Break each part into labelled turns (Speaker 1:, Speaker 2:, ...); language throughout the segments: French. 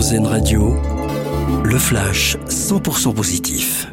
Speaker 1: Radio, le flash 100% positif.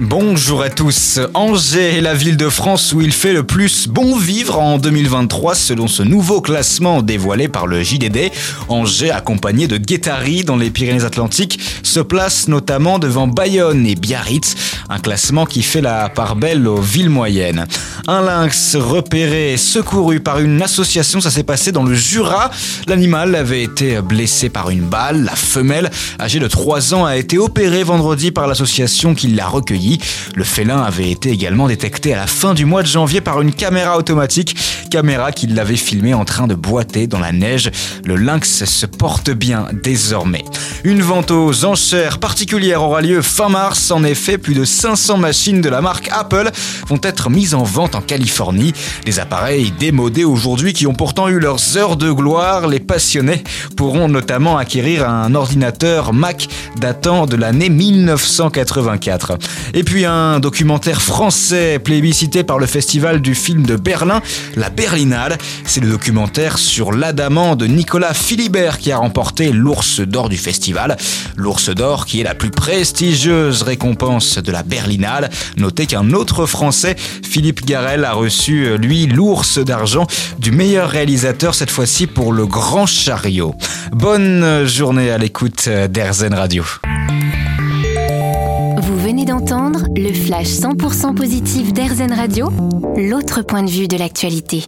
Speaker 2: Bonjour à tous. Angers est la ville de France où il fait le plus bon vivre en 2023 selon ce nouveau classement dévoilé par le JDD. Angers, accompagné de Guétari dans les Pyrénées-Atlantiques, se place notamment devant Bayonne et Biarritz, un classement qui fait la part belle aux villes moyennes. Un lynx repéré secouru par une association, ça s'est passé dans le Jura. L'animal avait été blessé par une balle. La femelle, âgée de 3 ans, a été opérée vendredi par l'association qui l'a recueilli. Le félin avait été également détecté à la fin du mois de janvier par une caméra automatique, caméra qui l'avait filmé en train de boiter dans la neige. Le lynx se porte bien désormais. Une vente aux enchères particulière aura lieu fin mars. En effet, plus de 500 machines de la marque Apple vont être mises en vente en Californie. Des appareils démodés aujourd'hui qui ont pourtant eu leurs heures de gloire. Les passionnés pourront notamment acquérir un ordinateur Mac datant de l'année 1984. Et puis un documentaire français plébiscité par le festival du film de Berlin, La Berlinale. C'est le documentaire sur l'adamant de Nicolas Philibert qui a remporté l'ours d'or du festival. L'ours d'or qui est la plus prestigieuse récompense de la Berlinale. Notez qu'un autre français, Philippe A reçu lui l'ours d'argent du meilleur réalisateur cette fois-ci pour le Grand Chariot. Bonne journée à l'écoute d'Airzen Radio.
Speaker 3: Vous venez d'entendre le flash 100% positif d'Airzen Radio, l'autre point de vue de l'actualité.